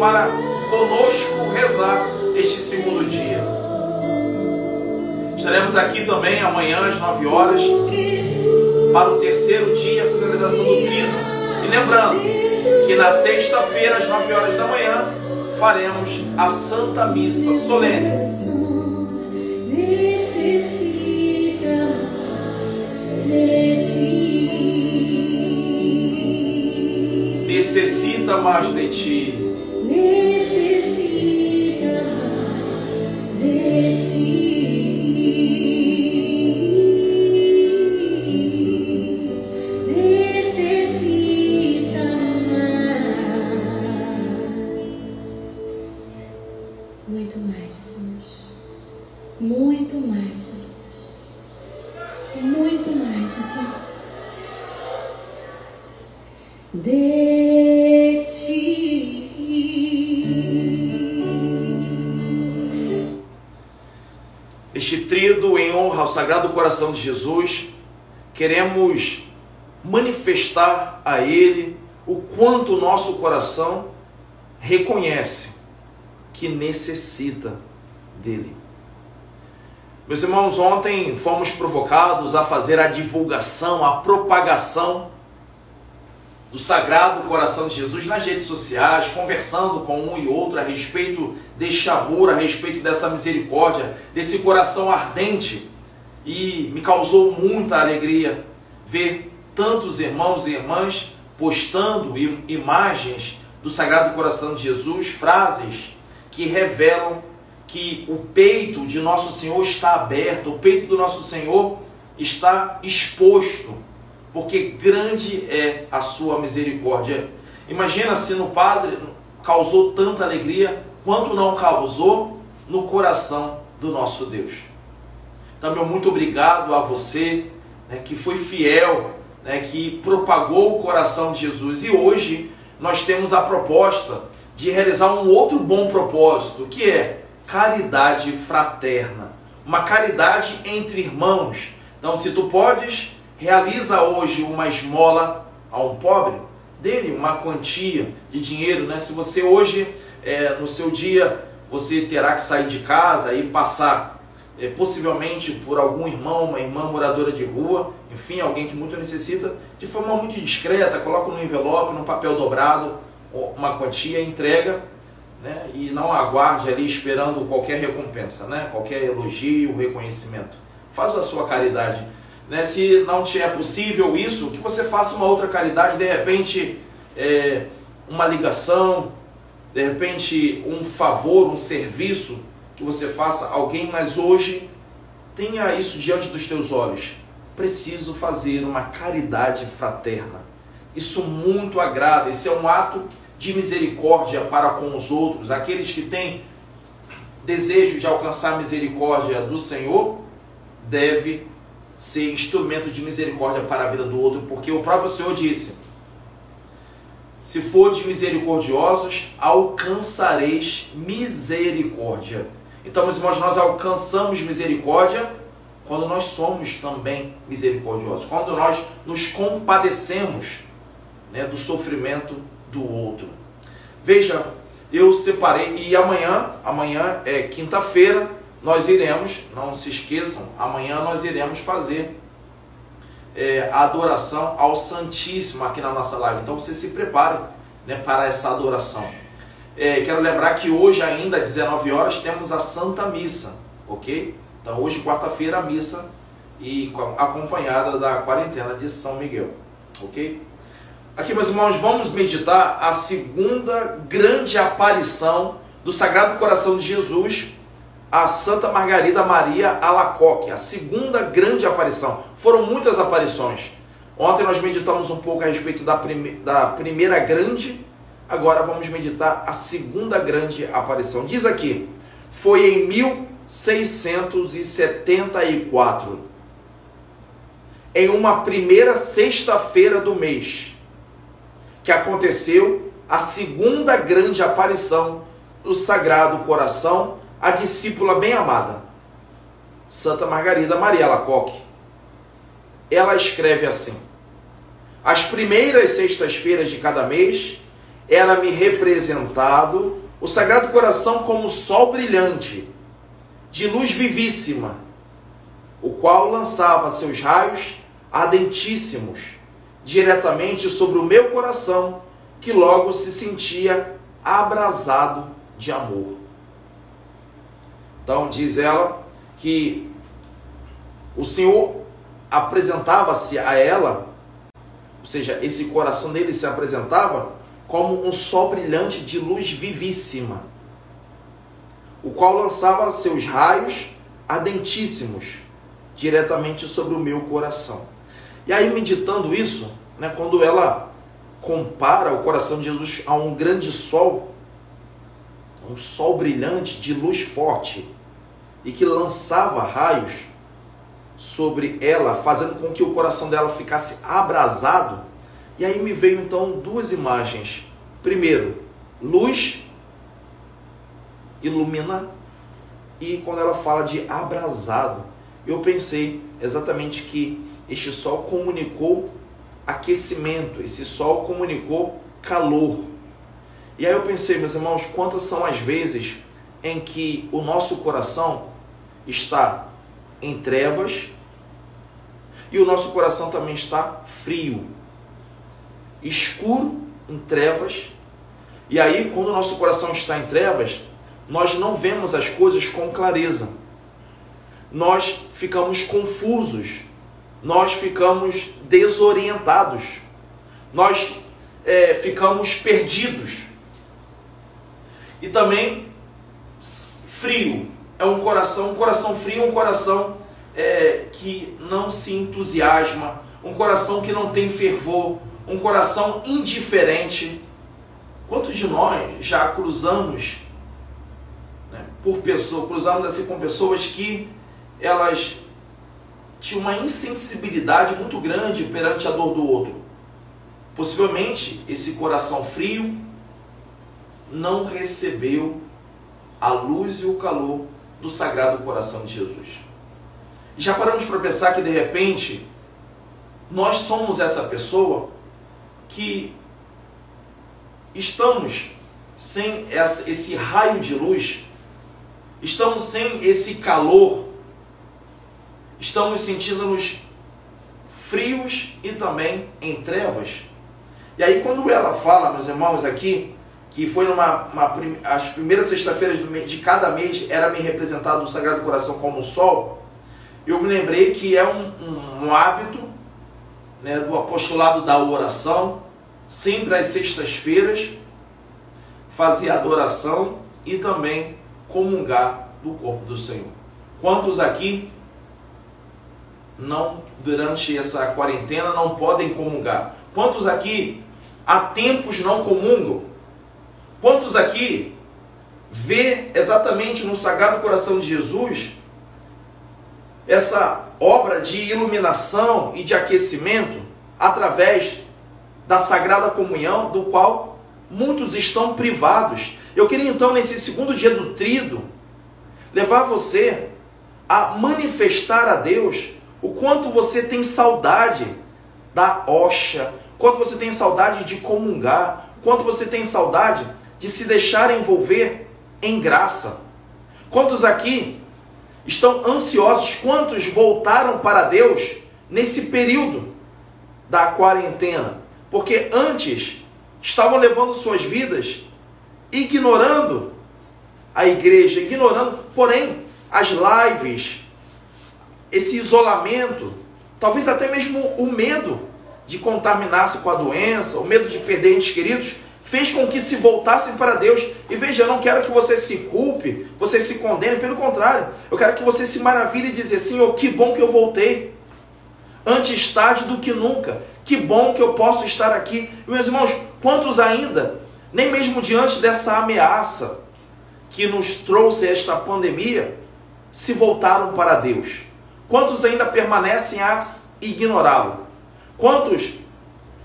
para conosco rezar este segundo dia. Estaremos aqui também amanhã às 9 horas para o terceiro dia, a finalização do trino. E lembrando que na sexta-feira, às 9 horas da manhã, faremos a Santa Missa Solene. Necessita mais de ti. Coração de Jesus, queremos manifestar a Ele o quanto o nosso coração reconhece que necessita dele. Meus irmãos, ontem fomos provocados a fazer a divulgação, a propagação do Sagrado Coração de Jesus nas redes sociais, conversando com um e outro a respeito deste amor, a respeito dessa misericórdia, desse coração ardente. E me causou muita alegria ver tantos irmãos e irmãs postando im- imagens do Sagrado Coração de Jesus, frases que revelam que o peito de nosso Senhor está aberto, o peito do nosso Senhor está exposto, porque grande é a sua misericórdia. Imagina se no Padre causou tanta alegria, quanto não causou no coração do nosso Deus. Então, meu muito obrigado a você né, que foi fiel, né, que propagou o coração de Jesus. E hoje nós temos a proposta de realizar um outro bom propósito, que é caridade fraterna, uma caridade entre irmãos. Então, se tu podes, realiza hoje uma esmola a um pobre, dele uma quantia de dinheiro, né? Se você hoje, é, no seu dia, você terá que sair de casa e passar possivelmente por algum irmão, uma irmã moradora de rua, enfim, alguém que muito necessita, de forma muito discreta, coloca no envelope, no papel dobrado, uma quantia, entrega, né? e não aguarde ali esperando qualquer recompensa, né? qualquer elogio, reconhecimento. Faz a sua caridade. Né? Se não te é possível isso, que você faça uma outra caridade, de repente é, uma ligação, de repente um favor, um serviço que você faça alguém, mas hoje tenha isso diante dos teus olhos. Preciso fazer uma caridade fraterna. Isso muito agrada, esse é um ato de misericórdia para com os outros, aqueles que têm desejo de alcançar a misericórdia do Senhor, deve ser instrumento de misericórdia para a vida do outro, porque o próprio Senhor disse: Se de misericordiosos, alcançareis misericórdia. Então, meus irmãos, nós alcançamos misericórdia quando nós somos também misericordiosos, quando nós nos compadecemos né, do sofrimento do outro. Veja, eu separei e amanhã, amanhã é quinta-feira, nós iremos, não se esqueçam, amanhã nós iremos fazer é, a adoração ao Santíssimo aqui na nossa live. Então você se prepare né, para essa adoração. É, quero lembrar que hoje ainda às 19 horas temos a Santa Missa, ok? Então hoje quarta-feira a missa e acompanhada da quarentena de São Miguel, ok? Aqui meus irmãos vamos meditar a segunda grande aparição do Sagrado Coração de Jesus a Santa Margarida Maria Alacoque, a segunda grande aparição. Foram muitas aparições. Ontem nós meditamos um pouco a respeito da, prime da primeira grande Agora vamos meditar a segunda grande aparição. Diz aqui: foi em 1674, em uma primeira sexta-feira do mês, que aconteceu a segunda grande aparição do Sagrado Coração, a discípula bem amada, Santa Margarida Maria Lacoque. Ela escreve assim: As primeiras sextas-feiras de cada mês era-me representado o Sagrado Coração como sol brilhante, de luz vivíssima, o qual lançava seus raios ardentíssimos diretamente sobre o meu coração, que logo se sentia abrasado de amor. Então, diz ela que o Senhor apresentava-se a ela, ou seja, esse coração dele se apresentava como um sol brilhante de luz vivíssima, o qual lançava seus raios ardentíssimos diretamente sobre o meu coração. E aí, meditando isso, né, quando ela compara o coração de Jesus a um grande sol, um sol brilhante de luz forte, e que lançava raios sobre ela, fazendo com que o coração dela ficasse abrasado, e aí me veio então duas imagens. Primeiro, luz ilumina e quando ela fala de abrasado, eu pensei exatamente que este sol comunicou aquecimento, esse sol comunicou calor. E aí eu pensei, meus irmãos, quantas são as vezes em que o nosso coração está em trevas e o nosso coração também está frio escuro, em trevas. E aí, quando o nosso coração está em trevas, nós não vemos as coisas com clareza. Nós ficamos confusos, nós ficamos desorientados, nós é, ficamos perdidos. E também frio. É um coração, um coração frio, um coração é, que não se entusiasma, um coração que não tem fervor, um coração indiferente. Quantos de nós já cruzamos né, por pessoas, cruzamos assim com pessoas que elas tinham uma insensibilidade muito grande perante a dor do outro. Possivelmente esse coração frio não recebeu a luz e o calor do Sagrado Coração de Jesus. Já paramos para pensar que de repente nós somos essa pessoa que estamos sem esse raio de luz, estamos sem esse calor, estamos sentindo-nos frios e também em trevas. E aí quando ela fala, meus irmãos, aqui, que foi numa uma, as primeiras sexta-feiras de cada mês era me representado o Sagrado Coração como o sol, eu me lembrei que é um, um, um hábito né, do apostolado da oração, sempre às sextas-feiras, fazer adoração e também comungar do corpo do Senhor. Quantos aqui não durante essa quarentena não podem comungar? Quantos aqui há tempos não comungam? Quantos aqui vê exatamente no Sagrado Coração de Jesus essa obra de iluminação e de aquecimento através da Sagrada Comunhão, do qual muitos estão privados. Eu queria então, nesse segundo dia do trido, levar você a manifestar a Deus o quanto você tem saudade da hoxa, quanto você tem saudade de comungar, quanto você tem saudade de se deixar envolver em graça. Quantos aqui estão ansiosos? Quantos voltaram para Deus nesse período da quarentena? Porque antes estavam levando suas vidas ignorando a igreja, ignorando, porém, as lives, esse isolamento, talvez até mesmo o medo de contaminar-se com a doença, o medo de perder entes queridos, fez com que se voltassem para Deus. E veja, eu não quero que você se culpe, você se condene, pelo contrário, eu quero que você se maravilhe e dizer: Senhor, que bom que eu voltei. Antes tarde do que nunca. Que bom que eu posso estar aqui. Meus irmãos, quantos ainda, nem mesmo diante dessa ameaça que nos trouxe esta pandemia, se voltaram para Deus? Quantos ainda permanecem a ignorá-lo? Quantos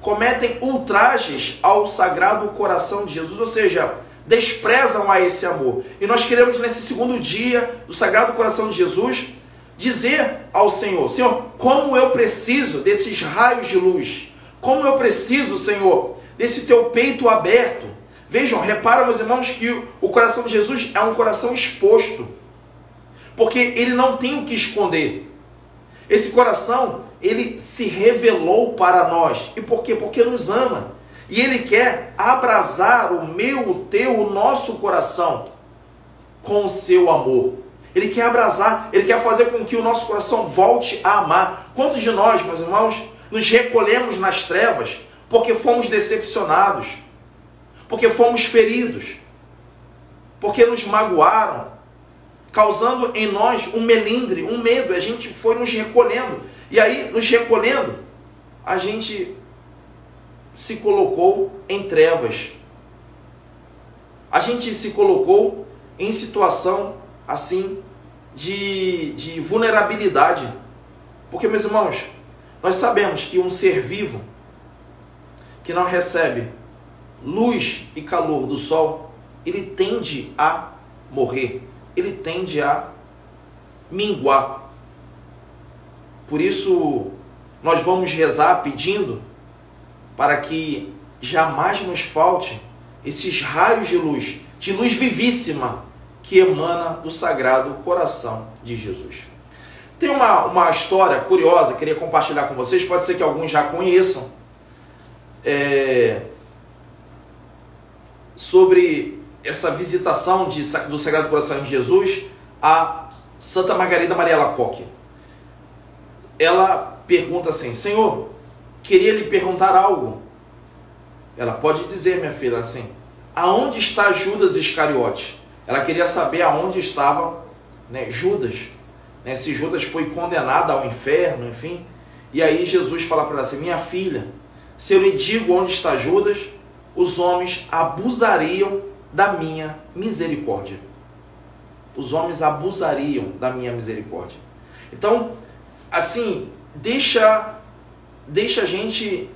cometem ultrajes ao sagrado coração de Jesus, ou seja, desprezam a esse amor? E nós queremos, nesse segundo dia do sagrado coração de Jesus, dizer ao Senhor: Senhor, como eu preciso desses raios de luz, como eu preciso, Senhor, desse teu peito aberto. Vejam, repara, meus irmãos, que o coração de Jesus é um coração exposto, porque ele não tem o que esconder. Esse coração, ele se revelou para nós. E por quê? Porque nos ama. E ele quer abrasar o meu, o teu, o nosso coração com o seu amor. Ele quer abrasar, ele quer fazer com que o nosso coração volte a amar. Quantos de nós, meus irmãos, nos recolhemos nas trevas porque fomos decepcionados, porque fomos feridos, porque nos magoaram, causando em nós um melindre, um medo. A gente foi nos recolhendo. E aí, nos recolhendo, a gente se colocou em trevas. A gente se colocou em situação assim de, de vulnerabilidade. Porque, meus irmãos, nós sabemos que um ser vivo que não recebe luz e calor do sol, ele tende a morrer ele tende a minguar. Por isso, nós vamos rezar pedindo para que jamais nos falte esses raios de luz, de luz vivíssima que emana do sagrado coração de Jesus. Tem uma, uma história curiosa, queria compartilhar com vocês, pode ser que alguns já conheçam, é, sobre essa visitação de, do Sagrado Coração de Jesus a Santa Margarida Maria Lacoque. Ela pergunta assim: Senhor, queria lhe perguntar algo. Ela pode dizer, minha filha, assim: aonde está Judas Iscariote? Ela queria saber aonde estava né, Judas. Né, se Judas foi condenado ao inferno, enfim. E aí Jesus fala para ela assim: Minha filha, se eu lhe digo onde está Judas, os homens abusariam da minha misericórdia. Os homens abusariam da minha misericórdia. Então, assim, deixa, deixa a gente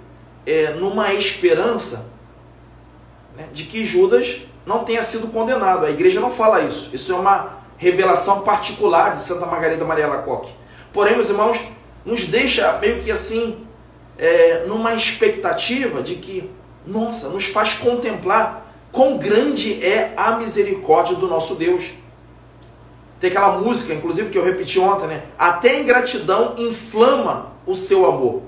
é, numa esperança né, de que Judas não tenha sido condenado. A igreja não fala isso. Isso é uma revelação particular de Santa Margarida Maria Lacoque. Porém, meus irmãos, nos deixa meio que assim, é, numa expectativa de que, nossa, nos faz contemplar quão grande é a misericórdia do nosso Deus. Tem aquela música, inclusive, que eu repeti ontem, né? Até a ingratidão inflama o seu amor.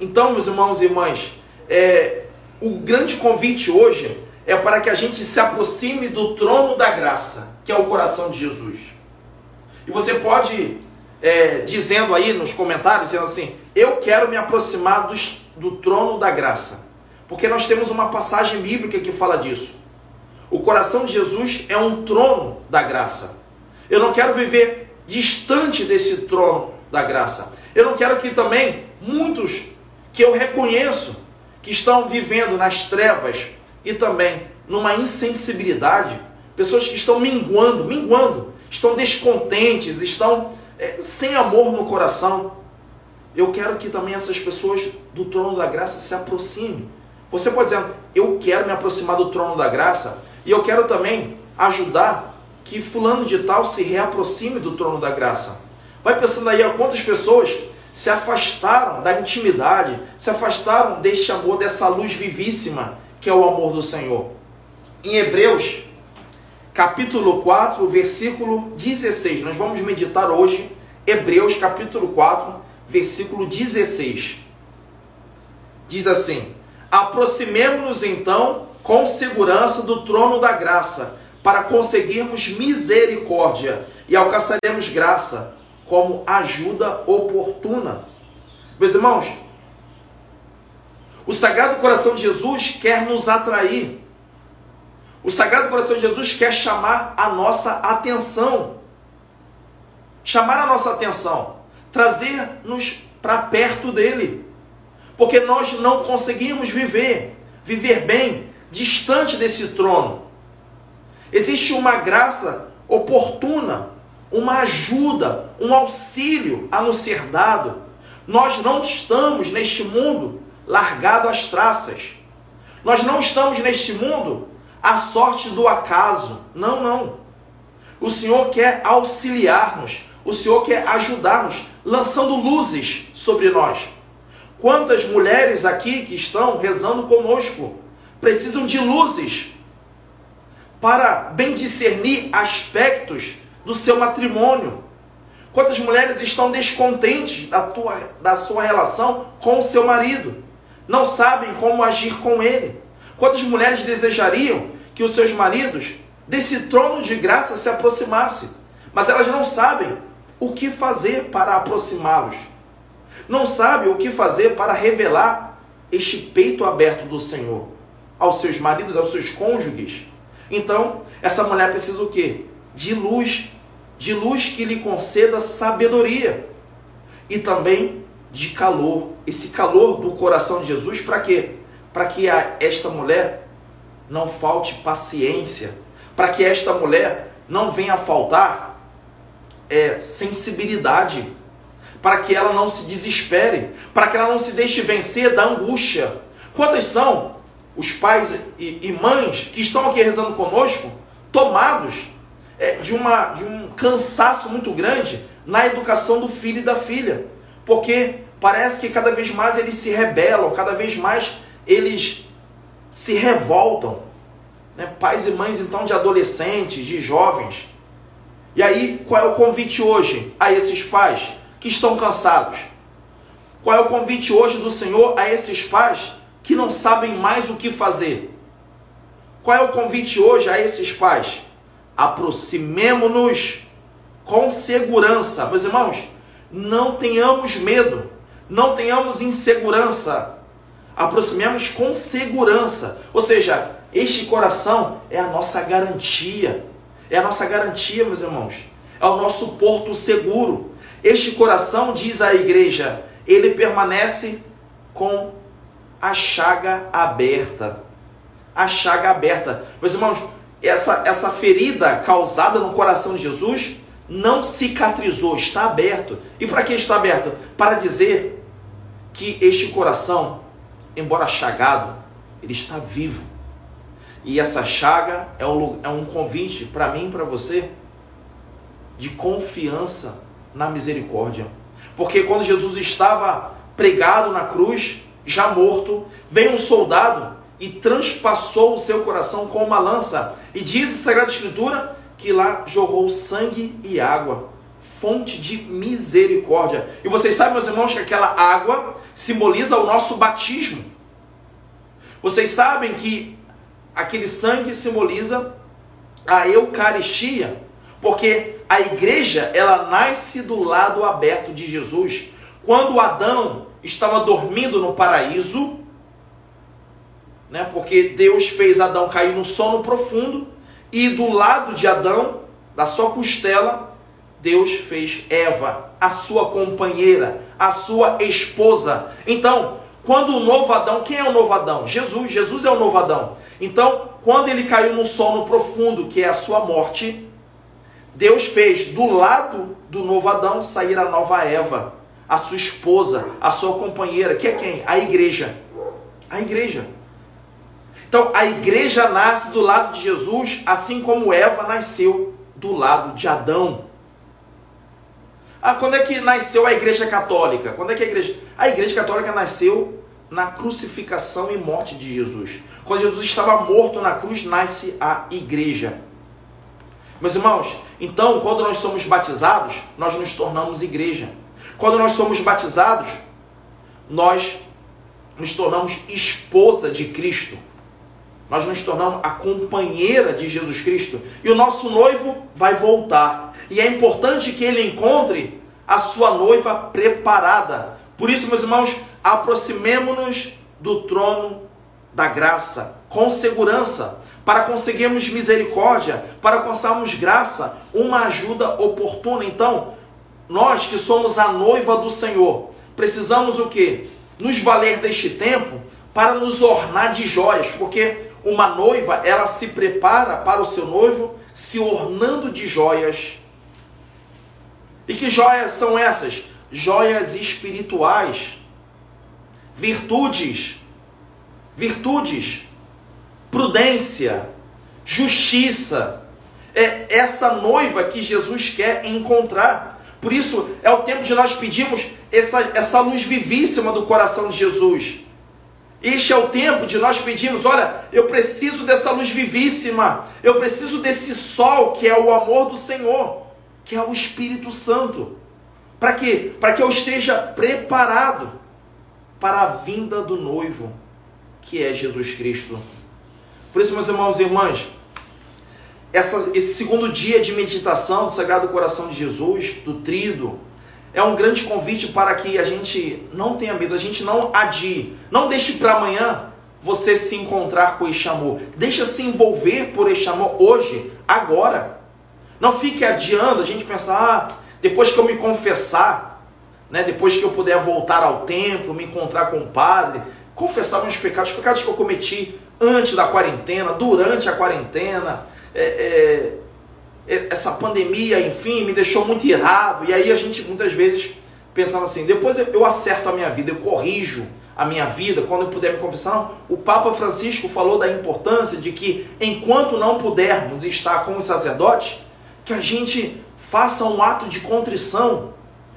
Então, meus irmãos e irmãs, é, o grande convite hoje é para que a gente se aproxime do trono da graça, que é o coração de Jesus. E você pode, é, dizendo aí nos comentários, dizendo assim: Eu quero me aproximar dos, do trono da graça. Porque nós temos uma passagem bíblica que fala disso. O coração de Jesus é um trono da graça. Eu não quero viver distante desse trono da graça. Eu não quero que também muitos que eu reconheço que estão vivendo nas trevas e também numa insensibilidade, pessoas que estão minguando, minguando, estão descontentes, estão é, sem amor no coração. Eu quero que também essas pessoas do trono da graça se aproximem. Você pode dizer, eu quero me aproximar do trono da graça e eu quero também ajudar que fulano de tal se reaproxime do trono da graça. Vai pensando aí, ó, quantas pessoas se afastaram da intimidade, se afastaram deste amor, dessa luz vivíssima que é o amor do Senhor. Em Hebreus, capítulo 4, versículo 16, nós vamos meditar hoje, Hebreus, capítulo 4, versículo 16. Diz assim: Aproximemo-nos então com segurança do trono da graça para conseguirmos misericórdia e alcançaremos graça como ajuda oportuna. Meus irmãos, o Sagrado Coração de Jesus quer nos atrair. O Sagrado Coração de Jesus quer chamar a nossa atenção. Chamar a nossa atenção, trazer-nos para perto dele. Porque nós não conseguimos viver, viver bem, distante desse trono. Existe uma graça oportuna, uma ajuda, um auxílio a nos ser dado. Nós não estamos neste mundo largado às traças. Nós não estamos neste mundo à sorte do acaso. Não, não. O Senhor quer auxiliar-nos, o Senhor quer ajudar-nos, lançando luzes sobre nós. Quantas mulheres aqui que estão rezando conosco precisam de luzes para bem discernir aspectos do seu matrimônio. Quantas mulheres estão descontentes da, tua, da sua relação com o seu marido? Não sabem como agir com ele. Quantas mulheres desejariam que os seus maridos desse trono de graça se aproximassem, mas elas não sabem o que fazer para aproximá-los. Não sabem o que fazer para revelar este peito aberto do Senhor aos seus maridos, aos seus cônjuges. Então, essa mulher precisa o quê? De luz, de luz que lhe conceda sabedoria e também de calor, esse calor do coração de Jesus para quê? Para que a esta mulher não falte paciência, para que esta mulher não venha a faltar é, sensibilidade, para que ela não se desespere, para que ela não se deixe vencer da angústia. Quantas são os pais e, e mães que estão aqui rezando conosco, tomados é, de, uma, de um cansaço muito grande na educação do filho e da filha. Porque parece que cada vez mais eles se rebelam, cada vez mais eles se revoltam. Né? Pais e mães, então, de adolescentes, de jovens. E aí, qual é o convite hoje a esses pais que estão cansados? Qual é o convite hoje do Senhor a esses pais que não sabem mais o que fazer. Qual é o convite hoje a esses pais? Aproximemo-nos com segurança. Meus irmãos, não tenhamos medo, não tenhamos insegurança. Aproximemos com segurança. Ou seja, este coração é a nossa garantia. É a nossa garantia, meus irmãos. É o nosso porto seguro. Este coração, diz a igreja, ele permanece com a chaga aberta. A chaga aberta. Meus irmãos, essa, essa ferida causada no coração de Jesus não cicatrizou, está aberto. E para que está aberto? Para dizer que este coração, embora chagado, ele está vivo. E essa chaga é um, é um convite para mim e para você de confiança na misericórdia. Porque quando Jesus estava pregado na cruz, já morto, veio um soldado e transpassou o seu coração com uma lança. E diz a Sagrada Escritura que lá jorrou sangue e água, fonte de misericórdia. E vocês sabem, meus irmãos, que aquela água simboliza o nosso batismo. Vocês sabem que aquele sangue simboliza a Eucaristia, porque a igreja ela nasce do lado aberto de Jesus. Quando Adão estava dormindo no paraíso, né, porque Deus fez Adão cair no sono profundo, e do lado de Adão, da sua costela, Deus fez Eva, a sua companheira, a sua esposa. Então, quando o novo Adão, quem é o novo Adão? Jesus, Jesus é o novo Adão. Então, quando ele caiu no sono profundo, que é a sua morte, Deus fez do lado do novo Adão sair a nova Eva, a sua esposa, a sua companheira, que é quem? A igreja. A igreja. Então, a igreja nasce do lado de Jesus, assim como Eva nasceu do lado de Adão. Ah, quando é que nasceu a igreja católica? Quando é que a igreja. A igreja católica nasceu na crucificação e morte de Jesus. Quando Jesus estava morto na cruz, nasce a igreja. Meus irmãos, então, quando nós somos batizados, nós nos tornamos igreja. Quando nós somos batizados, nós nos tornamos esposa de Cristo. Nós nos tornamos a companheira de Jesus Cristo. E o nosso noivo vai voltar. E é importante que ele encontre a sua noiva preparada. Por isso, meus irmãos, aproximemo-nos do trono da graça com segurança, para conseguirmos misericórdia, para alcançarmos graça, uma ajuda oportuna. Então, nós que somos a noiva do Senhor, precisamos o que? Nos valer deste tempo para nos ornar de joias, porque uma noiva, ela se prepara para o seu noivo se ornando de joias. E que joias são essas? Joias espirituais, virtudes, virtudes, prudência, justiça. É essa noiva que Jesus quer encontrar. Por isso, é o tempo de nós pedirmos essa, essa luz vivíssima do coração de Jesus este é o tempo de nós pedirmos: olha, eu preciso dessa luz vivíssima, eu preciso desse sol que é o amor do Senhor, que é o Espírito Santo. Para quê? Para que eu esteja preparado para a vinda do noivo, que é Jesus Cristo. Por isso, meus irmãos e irmãs, essa, esse segundo dia de meditação do Sagrado Coração de Jesus, do Trido, é um grande convite para que a gente não tenha medo, a gente não adie. Não deixe para amanhã você se encontrar com este. Deixa se envolver por este hoje, agora. Não fique adiando, a gente pensar, ah, depois que eu me confessar, né, depois que eu puder voltar ao templo, me encontrar com o padre, confessar meus pecados, os pecados que eu cometi antes da quarentena, durante a quarentena, é, é, essa pandemia, enfim, me deixou muito irado. E aí a gente muitas vezes pensava assim: depois eu acerto a minha vida, eu corrijo a minha vida quando eu puder me confessar. Não, o Papa Francisco falou da importância de que enquanto não pudermos estar com os sacerdotes, que a gente faça um ato de contrição.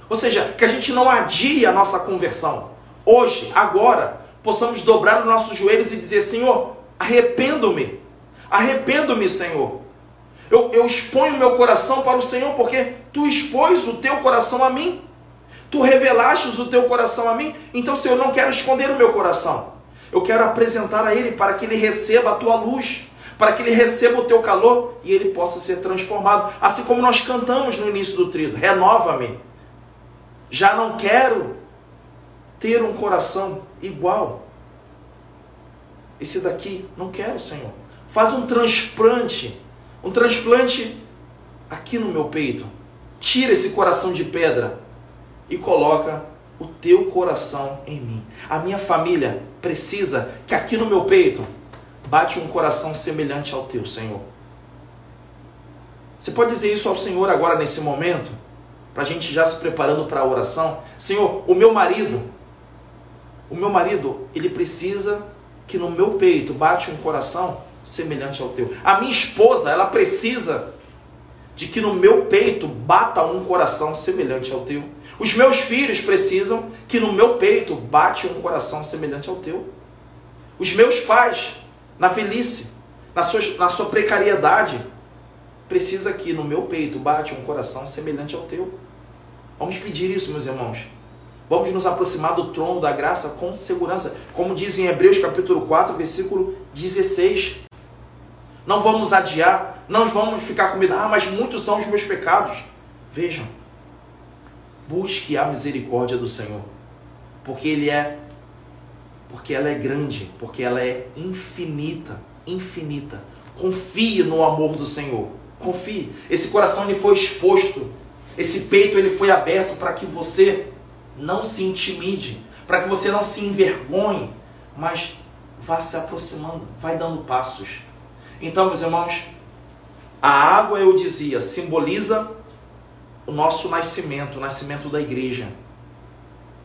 Ou seja, que a gente não adie a nossa conversão. Hoje, agora, possamos dobrar os nossos joelhos e dizer: Senhor, arrependo-me. Arrependo-me, Senhor eu, eu exponho meu coração para o Senhor, porque tu expôs o teu coração a mim. Tu revelaste o teu coração a mim. Então, Senhor, eu não quero esconder o meu coração. Eu quero apresentar a Ele para que Ele receba a tua luz, para que Ele receba o teu calor e Ele possa ser transformado. Assim como nós cantamos no início do trido: renova-me. Já não quero ter um coração igual. Esse daqui, não quero, Senhor. Faz um transplante um transplante aqui no meu peito. Tira esse coração de pedra e coloca o teu coração em mim. A minha família precisa que aqui no meu peito bate um coração semelhante ao teu, Senhor. Você pode dizer isso ao Senhor agora nesse momento, para a gente já se preparando para a oração. Senhor, o meu marido, o meu marido, ele precisa que no meu peito bate um coração semelhante ao teu. A minha esposa, ela precisa de que no meu peito bata um coração semelhante ao teu. Os meus filhos precisam que no meu peito bate um coração semelhante ao teu. Os meus pais, na velhice, na sua, na sua precariedade, precisa que no meu peito bate um coração semelhante ao teu. Vamos pedir isso, meus irmãos. Vamos nos aproximar do trono da graça com segurança, como diz em Hebreus capítulo 4, versículo 16. Não vamos adiar, não vamos ficar com medo, ah, mas muitos são os meus pecados. Vejam, busque a misericórdia do Senhor, porque ele é porque ela é grande, porque ela é infinita, infinita. Confie no amor do Senhor. Confie. Esse coração ele foi exposto, esse peito ele foi aberto para que você não se intimide, para que você não se envergonhe, mas vá se aproximando, vai dando passos. Então, meus irmãos, a água, eu dizia, simboliza o nosso nascimento, o nascimento da igreja.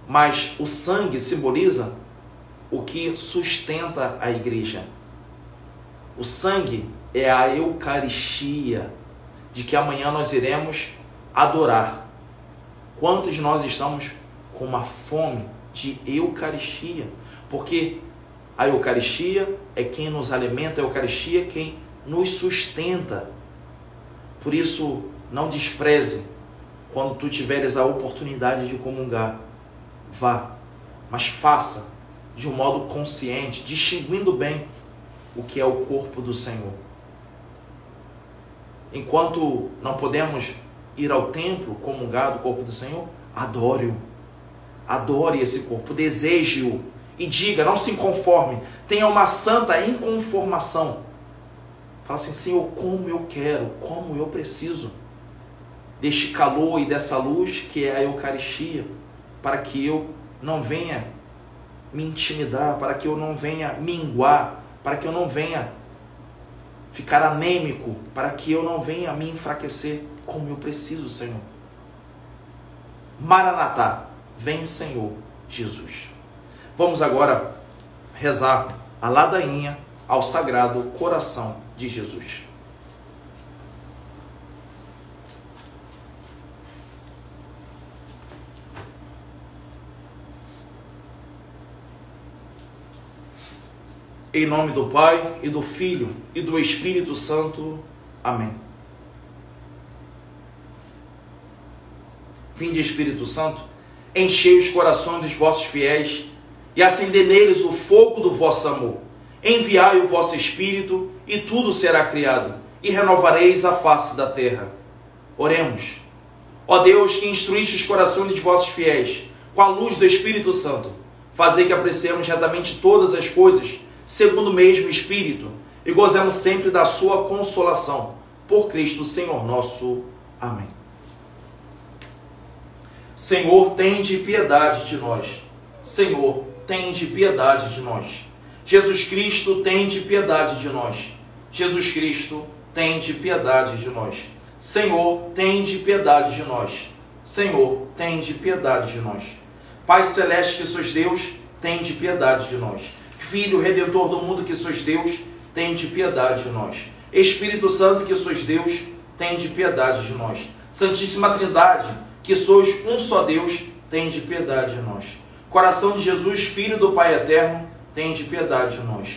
Mas o sangue simboliza o que sustenta a igreja. O sangue é a Eucaristia, de que amanhã nós iremos adorar. Quantos de nós estamos com uma fome de Eucaristia? Porque a Eucaristia é quem nos alimenta, a Eucaristia é quem nos sustenta. Por isso, não despreze quando tu tiveres a oportunidade de comungar. Vá, mas faça de um modo consciente, distinguindo bem o que é o corpo do Senhor. Enquanto não podemos ir ao templo comungar do corpo do Senhor, adore-o. Adore esse corpo, deseje-o e diga, não se conforme, tenha uma santa inconformação. Fala assim, Senhor, como eu quero, como eu preciso deste calor e dessa luz que é a Eucaristia, para que eu não venha me intimidar, para que eu não venha minguar, para que eu não venha ficar anêmico, para que eu não venha me enfraquecer como eu preciso, Senhor. Maranatá, vem, Senhor Jesus. Vamos agora rezar a ladainha ao Sagrado Coração de Jesus. Em nome do Pai e do Filho e do Espírito Santo. Amém. Vinde, Espírito Santo, enchei os corações dos vossos fiéis e acendei neles o fogo do vosso amor. Enviai o vosso Espírito e tudo será criado, e renovareis a face da terra. Oremos. Ó Deus, que instruíste os corações dos vossos fiéis com a luz do Espírito Santo, fazei que apreciemos retamente todas as coisas segundo o mesmo Espírito, e gozemos sempre da sua consolação. Por Cristo, Senhor nosso. Amém. Senhor, tende piedade de nós. Senhor, tende piedade de nós. Jesus Cristo, tende piedade de nós. Jesus Cristo, tende piedade de nós. Senhor, tende piedade de nós. Senhor, tende piedade de nós. Pai celeste que sois Deus, tende piedade de nós. Filho Redentor do mundo que sois Deus, tende piedade de nós. Espírito Santo que sois Deus, tende piedade de nós. Santíssima Trindade, que sois um só Deus, tende piedade de nós. Coração de Jesus, Filho do Pai Eterno, tende piedade de nós.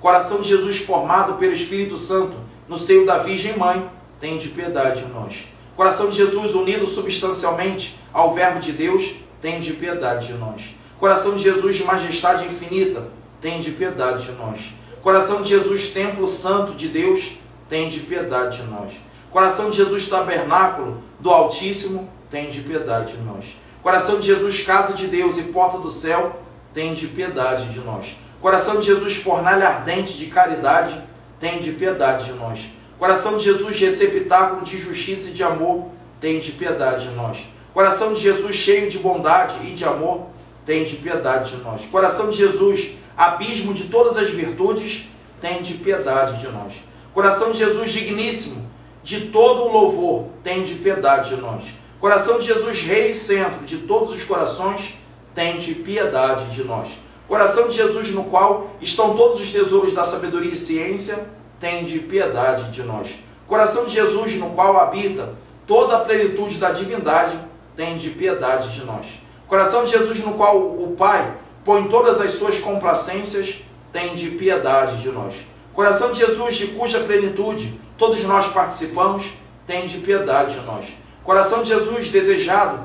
Coração de Jesus formado pelo Espírito Santo no seio da Virgem Mãe, tende piedade de nós. Coração de Jesus unido substancialmente ao Verbo de Deus, tende piedade de nós. Coração de Jesus de majestade infinita, tende piedade de nós. Coração de Jesus, templo santo de Deus, tende piedade de nós. Coração de Jesus, tabernáculo do Altíssimo, tende piedade de nós. Coração de Jesus, casa de Deus e porta do céu, tende piedade de nós. Coração de Jesus, fornalha ardente de caridade, tende piedade de nós. Coração de Jesus, receptáculo de justiça e de amor, tende piedade de nós. Coração de Jesus, cheio de bondade e de amor, tende piedade de nós. Coração de Jesus, abismo de todas as virtudes, tende piedade de nós. Coração de Jesus digníssimo, de todo o louvor, tende piedade de nós. Coração de Jesus, Rei e centro de todos os corações, tende piedade de nós. Coração de Jesus, no qual estão todos os tesouros da sabedoria e ciência, tende piedade de nós. Coração de Jesus, no qual habita toda a plenitude da divindade, tende piedade de nós. Coração de Jesus, no qual o Pai põe todas as suas complacências, tende piedade de nós. Coração de Jesus, de cuja plenitude todos nós participamos, tende piedade de nós. Coração de Jesus, desejado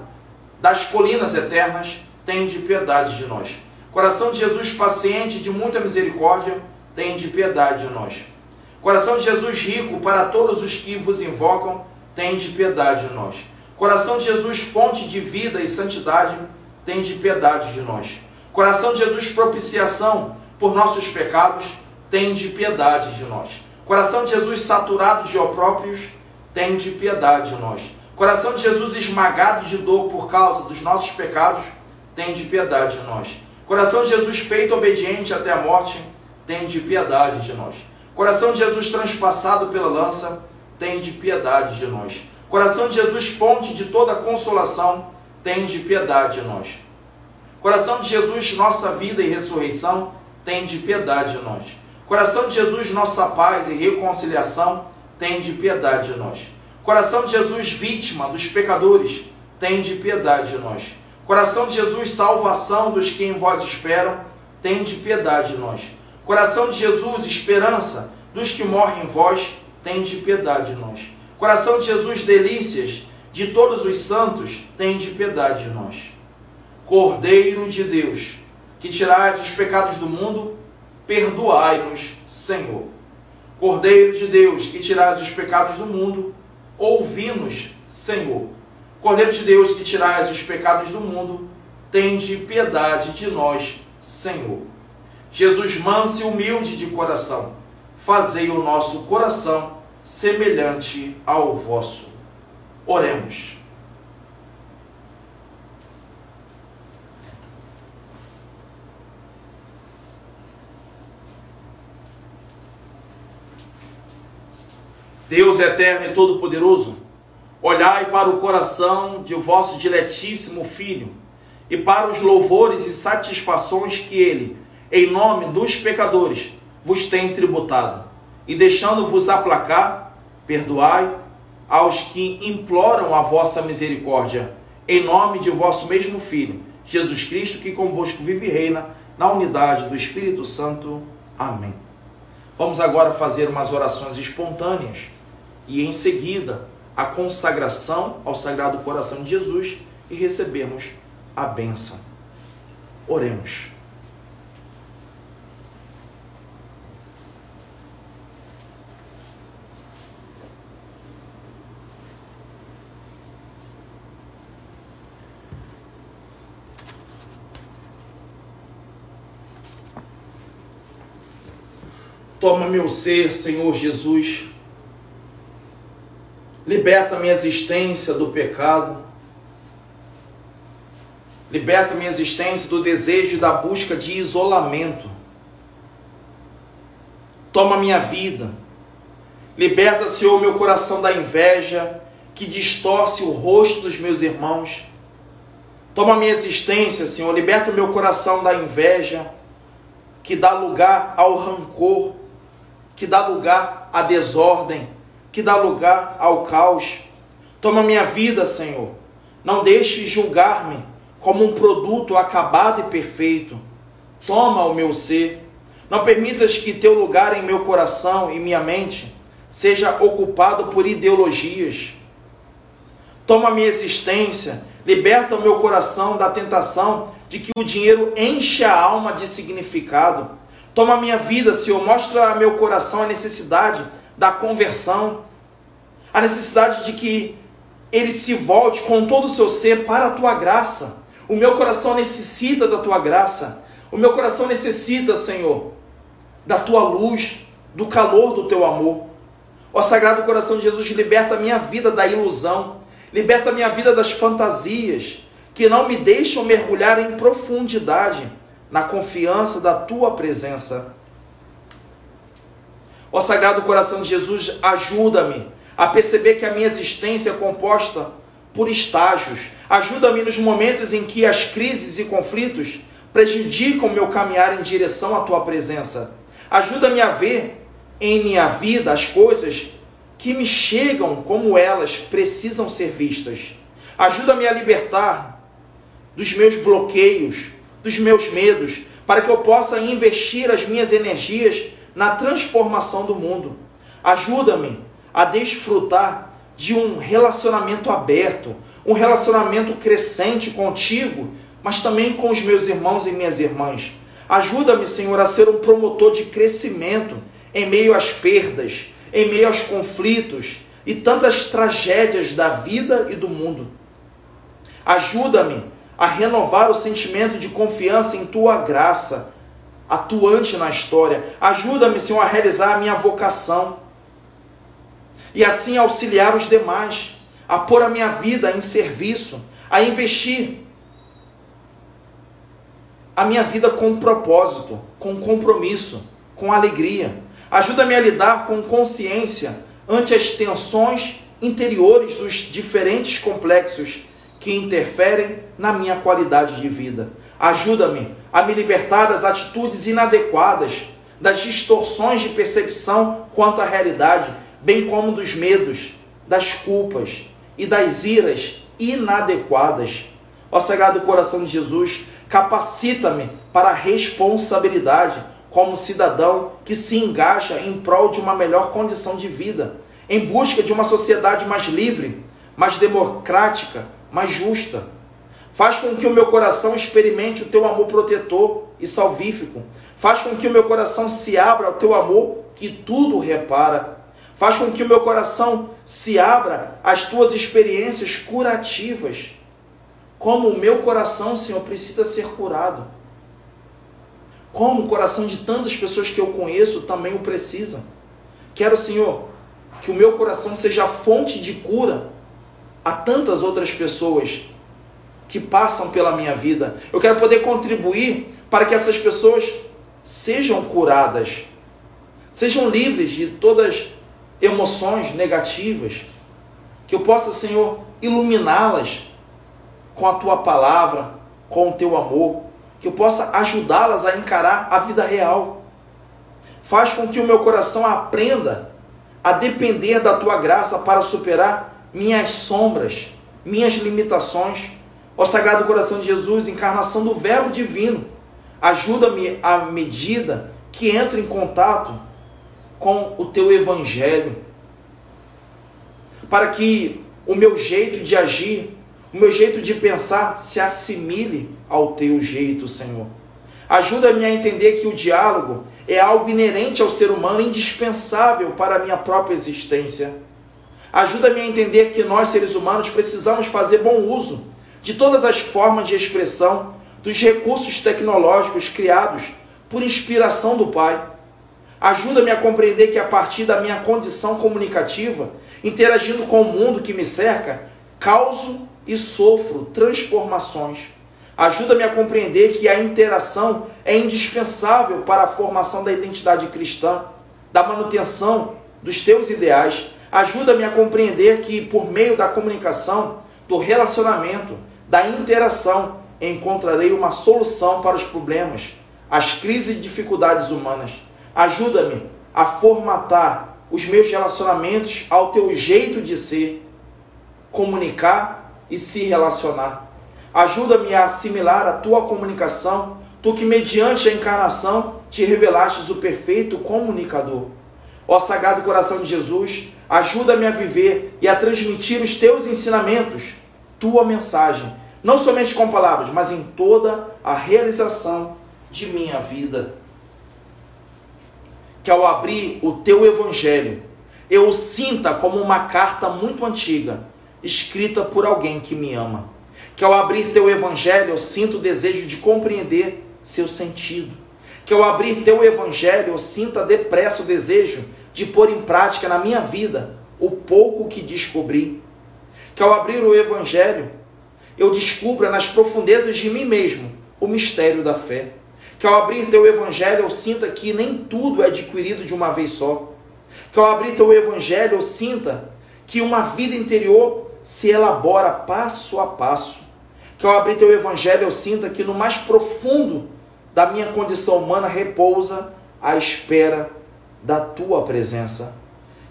das colinas eternas, tende piedade de nós. Coração de Jesus, paciente de muita misericórdia, tende piedade de nós. Coração de Jesus, rico para todos os que vos invocam, tende piedade de nós. Coração de Jesus, fonte de vida e santidade, tende piedade de nós. Coração de Jesus, propiciação por nossos pecados, tende piedade de nós. Coração de Jesus, saturado de opróprios, tende piedade de nós. Coração de Jesus, esmagado de dor por causa dos nossos pecados, tende piedade de nós. Coração de Jesus, feito obediente até a morte, tende piedade de nós. Coração de Jesus, transpassado pela lança, tende piedade de nós. Coração de Jesus, fonte de toda consolação, tende piedade de nós. Coração de Jesus, nossa vida e ressurreição, tende piedade de nós. Coração de Jesus, nossa paz e reconciliação, tende piedade de nós. Coração de Jesus, vítima dos pecadores, tende piedade de nós. Coração de Jesus, salvação dos que em vós esperam, tende piedade de nós. Coração de Jesus, esperança dos que morrem em vós, tende piedade de nós. Coração de Jesus, delícias de todos os santos, tende piedade de nós. Cordeiro de Deus, que tirais os pecados do mundo, perdoai-nos, Senhor. Cordeiro de Deus, que tirais os pecados do mundo, ouvi-nos, Senhor. Cordeiro de Deus, que tirais os pecados do mundo, tende piedade de nós, Senhor. Jesus manso e humilde de coração, fazei o nosso coração semelhante ao vosso. Oremos. Deus eterno e todo-poderoso, olhai para o coração de vosso diletíssimo Filho e para os louvores e satisfações que ele, em nome dos pecadores, vos tem tributado e deixando-vos aplacar, perdoai aos que imploram a vossa misericórdia, em nome de vosso mesmo Filho, Jesus Cristo, que convosco vive e reina, na unidade do Espírito Santo. Amém. Vamos agora fazer umas orações espontâneas e em seguida a consagração ao Sagrado Coração de Jesus e recebermos a bênção. Oremos. Toma meu ser, Senhor Jesus. Liberta minha existência do pecado. Liberta minha existência do desejo e da busca de isolamento. Toma minha vida. Liberta, Senhor, meu coração da inveja que distorce o rosto dos meus irmãos. Toma minha existência, Senhor. Liberta o meu coração da inveja que dá lugar ao rancor que dá lugar à desordem, que dá lugar ao caos. Toma minha vida, Senhor. Não deixe julgar-me como um produto acabado e perfeito. Toma o meu ser. Não permitas que teu lugar em meu coração e minha mente seja ocupado por ideologias. Toma minha existência, liberta o meu coração da tentação de que o dinheiro enche a alma de significado Toma minha vida, Senhor, mostra a meu coração a necessidade da conversão, a necessidade de que ele se volte com todo o seu ser para a tua graça. O meu coração necessita da tua graça. O meu coração necessita, Senhor, da tua luz, do calor do teu amor. Ó Sagrado Coração de Jesus, liberta a minha vida da ilusão, liberta a minha vida das fantasias que não me deixam mergulhar em profundidade na confiança da tua presença. Ó Sagrado Coração de Jesus, ajuda-me a perceber que a minha existência é composta por estágios. Ajuda-me nos momentos em que as crises e conflitos prejudicam meu caminhar em direção à tua presença. Ajuda-me a ver em minha vida as coisas que me chegam como elas precisam ser vistas. Ajuda-me a libertar dos meus bloqueios, dos meus medos, para que eu possa investir as minhas energias na transformação do mundo. Ajuda-me a desfrutar de um relacionamento aberto, um relacionamento crescente contigo, mas também com os meus irmãos e minhas irmãs. Ajuda-me, Senhor, a ser um promotor de crescimento em meio às perdas, em meio aos conflitos e tantas tragédias da vida e do mundo. Ajuda-me a renovar o sentimento de confiança em tua graça, atuante na história. Ajuda-me, Senhor, a realizar a minha vocação e assim auxiliar os demais, a pôr a minha vida em serviço, a investir a minha vida com propósito, com compromisso, com alegria. Ajuda-me a lidar com consciência ante as tensões interiores dos diferentes complexos que interferem na minha qualidade de vida. Ajuda-me a me libertar das atitudes inadequadas, das distorções de percepção quanto à realidade, bem como dos medos, das culpas e das iras inadequadas. Ó Sagrado Coração de Jesus, capacita-me para a responsabilidade como cidadão que se engaja em prol de uma melhor condição de vida, em busca de uma sociedade mais livre, mais democrática, mais justa. Faz com que o meu coração experimente o teu amor protetor e salvífico. Faz com que o meu coração se abra ao teu amor que tudo repara. Faz com que o meu coração se abra às tuas experiências curativas como o meu coração, Senhor, precisa ser curado. Como o coração de tantas pessoas que eu conheço também o precisam. Quero, Senhor, que o meu coração seja fonte de cura a tantas outras pessoas que passam pela minha vida. Eu quero poder contribuir para que essas pessoas sejam curadas, sejam livres de todas emoções negativas, que eu possa, Senhor, iluminá-las com a tua palavra, com o teu amor, que eu possa ajudá-las a encarar a vida real. Faz com que o meu coração aprenda a depender da tua graça para superar minhas sombras, minhas limitações. Ó Sagrado Coração de Jesus, encarnação do Verbo Divino, ajuda-me à medida que entro em contato com o teu Evangelho, para que o meu jeito de agir o meu jeito de pensar se assimile ao teu jeito, Senhor. Ajuda-me a entender que o diálogo é algo inerente ao ser humano, indispensável para a minha própria existência. Ajuda-me a entender que nós, seres humanos, precisamos fazer bom uso de todas as formas de expressão dos recursos tecnológicos criados por inspiração do Pai. Ajuda-me a compreender que a partir da minha condição comunicativa, interagindo com o mundo que me cerca, causo e sofro transformações. Ajuda-me a compreender que a interação é indispensável para a formação da identidade cristã, da manutenção dos teus ideais. Ajuda-me a compreender que, por meio da comunicação, do relacionamento, da interação, encontrarei uma solução para os problemas, as crises e dificuldades humanas. Ajuda-me a formatar os meus relacionamentos ao teu jeito de ser, comunicar e se relacionar. Ajuda-me a assimilar a tua comunicação, tu que, mediante a encarnação, te revelastes o perfeito comunicador. Ó Sagrado Coração de Jesus, ajuda-me a viver e a transmitir os teus ensinamentos, tua mensagem, não somente com palavras, mas em toda a realização de minha vida. Que ao abrir o teu evangelho, eu o sinta como uma carta muito antiga escrita por alguém que me ama. Que ao abrir teu evangelho eu sinto o desejo de compreender seu sentido. Que ao abrir teu evangelho eu sinta depressa o desejo de pôr em prática na minha vida o pouco que descobri. Que ao abrir o evangelho eu descubra nas profundezas de mim mesmo o mistério da fé. Que ao abrir teu evangelho eu sinta que nem tudo é adquirido de uma vez só. Que ao abrir teu evangelho eu sinta que uma vida interior se elabora passo a passo. Que ao abrir teu evangelho eu sinta que no mais profundo da minha condição humana repousa a espera da tua presença.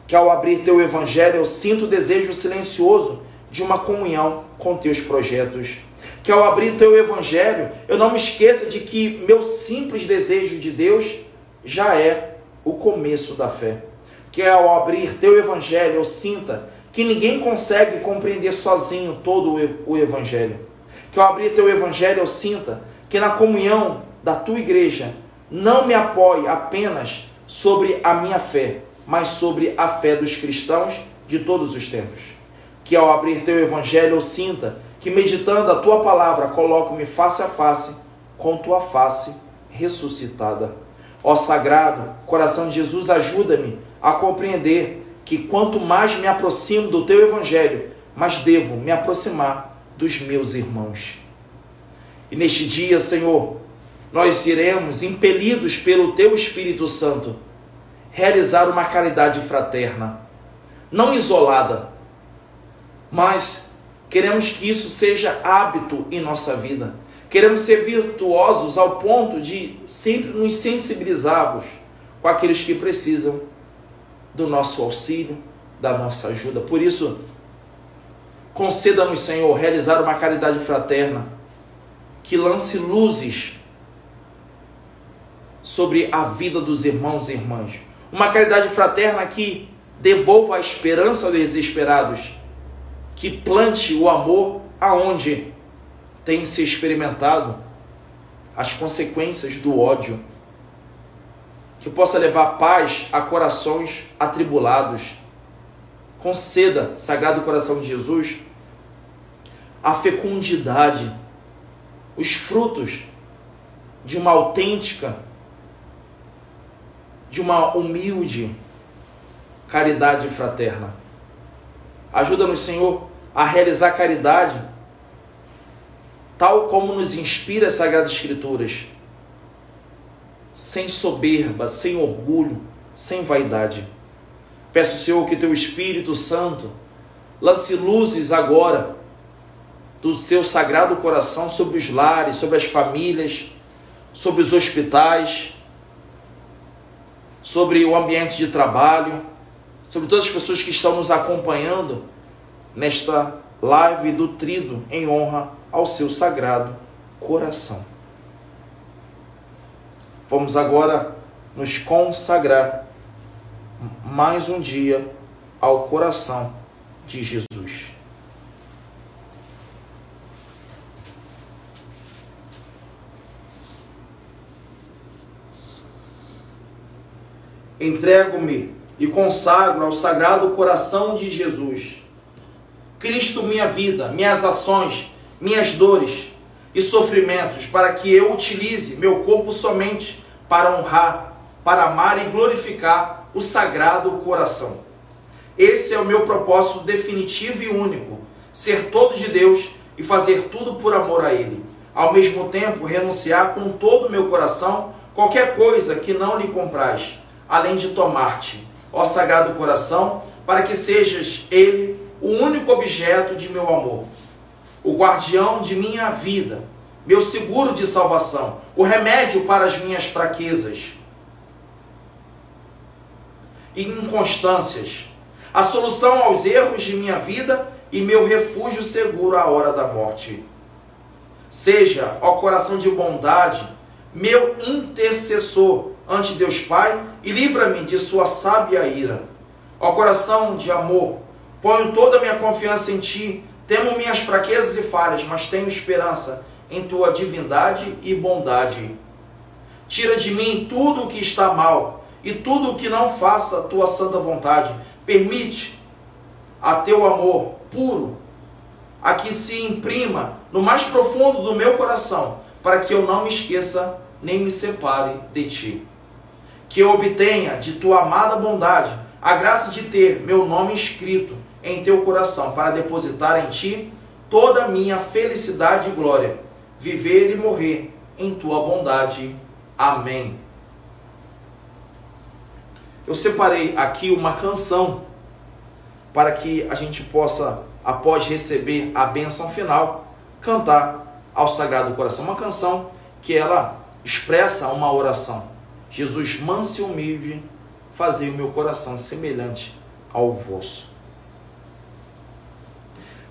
Que ao abrir teu evangelho eu sinto o desejo silencioso de uma comunhão com teus projetos. Que ao abrir teu evangelho eu não me esqueça de que meu simples desejo de Deus já é o começo da fé. Que ao abrir teu evangelho eu sinta que ninguém consegue compreender sozinho todo o evangelho. Que ao abrir teu evangelho eu sinta que na comunhão da tua igreja não me apoie apenas sobre a minha fé, mas sobre a fé dos cristãos de todos os tempos. Que ao abrir teu evangelho eu sinta que meditando a tua palavra coloco-me face a face com tua face ressuscitada. Ó sagrado coração de Jesus, ajuda-me a compreender que quanto mais me aproximo do teu evangelho, mais devo me aproximar dos meus irmãos. E neste dia, Senhor, nós iremos, impelidos pelo teu Espírito Santo, realizar uma caridade fraterna, não isolada, mas queremos que isso seja hábito em nossa vida. Queremos ser virtuosos ao ponto de sempre nos sensibilizarmos com aqueles que precisam do nosso auxílio, da nossa ajuda. Por isso, conceda-nos, Senhor, realizar uma caridade fraterna que lance luzes sobre a vida dos irmãos e irmãs. Uma caridade fraterna que devolva a esperança aos desesperados, que plante o amor aonde tem se experimentado as consequências do ódio que possa levar paz a corações atribulados. Conceda, Sagrado Coração de Jesus, a fecundidade, os frutos de uma autêntica, de uma humilde caridade fraterna. Ajuda-nos, Senhor, a realizar caridade tal como nos inspira as Sagradas Escrituras sem soberba, sem orgulho, sem vaidade. Peço, Senhor, que teu Espírito Santo lance luzes agora do seu sagrado coração sobre os lares, sobre as famílias, sobre os hospitais, sobre o ambiente de trabalho, sobre todas as pessoas que estão nos acompanhando nesta live do Trido em honra ao seu sagrado coração. Vamos agora nos consagrar mais um dia ao coração de Jesus. Entrego-me e consagro ao sagrado coração de Jesus. Cristo, minha vida, minhas ações, minhas dores e sofrimentos, para que eu utilize meu corpo somente para honrar, para amar e glorificar o sagrado coração. Esse é o meu propósito definitivo e único: ser todo de Deus e fazer tudo por amor a Ele. Ao mesmo tempo, renunciar com todo o meu coração qualquer coisa que não lhe compraz, além de tomar-te, ó Sagrado Coração, para que sejas Ele o único objeto de meu amor, o guardião de minha vida meu seguro de salvação, o remédio para as minhas fraquezas e inconstâncias, a solução aos erros de minha vida e meu refúgio seguro à hora da morte. Seja, ó coração de bondade, meu intercessor ante Deus Pai e livra-me de sua sábia ira. Ó coração de amor, ponho toda a minha confiança em ti, temo minhas fraquezas e falhas, mas tenho esperança em tua divindade e bondade. Tira de mim tudo o que está mal e tudo o que não faça a tua santa vontade. Permite a teu amor puro a que se imprima no mais profundo do meu coração, para que eu não me esqueça nem me separe de ti. Que eu obtenha de tua amada bondade a graça de ter meu nome escrito em teu coração, para depositar em ti toda a minha felicidade e glória viver e morrer em tua bondade. Amém. Eu separei aqui uma canção para que a gente possa, após receber a bênção final, cantar ao Sagrado Coração, uma canção que ela expressa uma oração. Jesus, manso e humilde, fazei o meu coração semelhante ao vosso.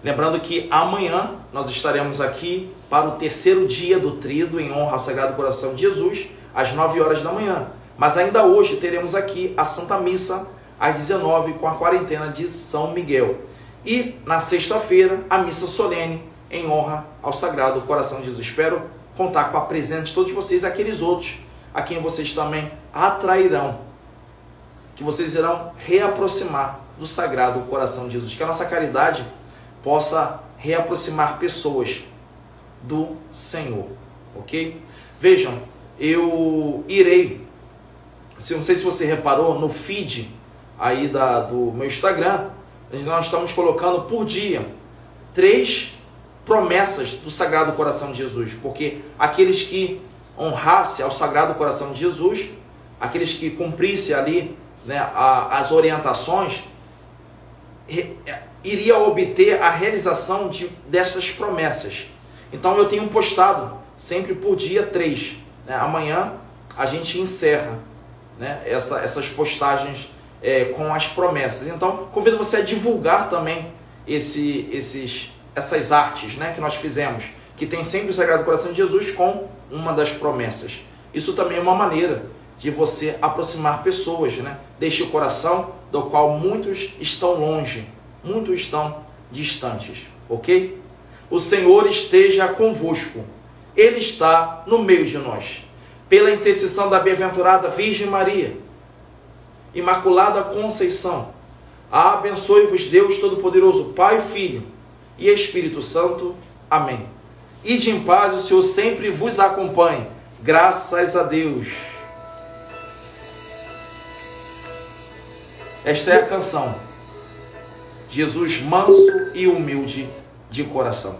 Lembrando que amanhã nós estaremos aqui para o terceiro dia do trido em honra ao Sagrado Coração de Jesus, às 9 horas da manhã. Mas ainda hoje teremos aqui a Santa Missa às 19 com a quarentena de São Miguel. E na sexta-feira, a missa solene em honra ao Sagrado Coração de Jesus. Espero contar com a presença de todos vocês, aqueles outros a quem vocês também atrairão, que vocês irão reaproximar do Sagrado Coração de Jesus. Que a nossa caridade possa reaproximar pessoas do Senhor, ok? Vejam, eu irei, não sei se você reparou, no feed aí da, do meu Instagram, nós estamos colocando por dia três promessas do Sagrado Coração de Jesus, porque aqueles que honrassem ao Sagrado Coração de Jesus, aqueles que cumprissem ali né, a, as orientações, iria obter a realização de, dessas promessas. Então eu tenho postado sempre por dia três. Né? Amanhã a gente encerra né, essa, essas postagens é, com as promessas. Então convido você a divulgar também esse, esses, essas artes né, que nós fizemos, que tem sempre o Sagrado Coração de Jesus com uma das promessas. Isso também é uma maneira de você aproximar pessoas, né? O coração do qual muitos estão longe, muitos estão distantes, ok? O Senhor esteja convosco, Ele está no meio de nós. Pela intercessão da bem-aventurada Virgem Maria, Imaculada Conceição, abençoe-vos Deus Todo-Poderoso, Pai, Filho e Espírito Santo. Amém. Ide em paz, o Senhor sempre vos acompanhe. Graças a Deus. Esta é a canção. Jesus manso e humilde de coração.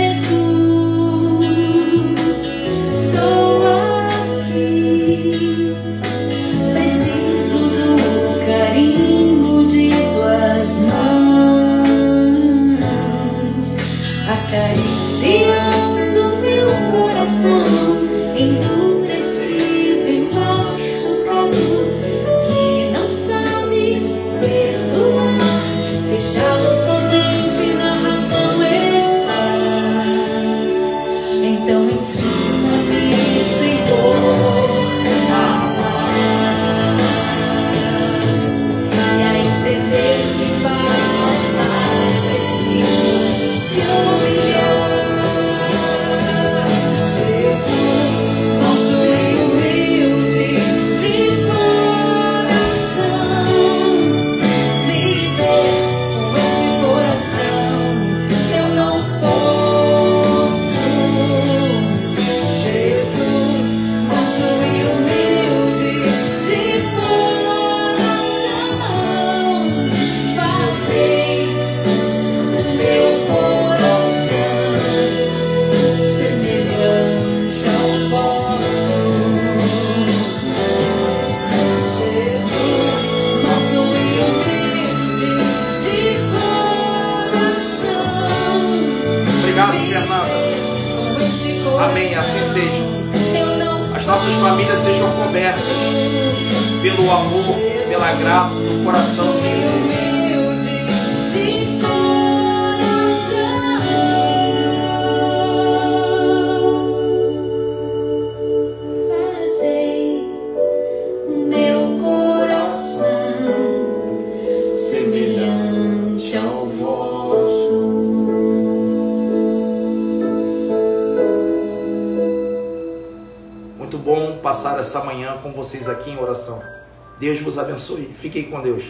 abençoe. Fiquem com Deus.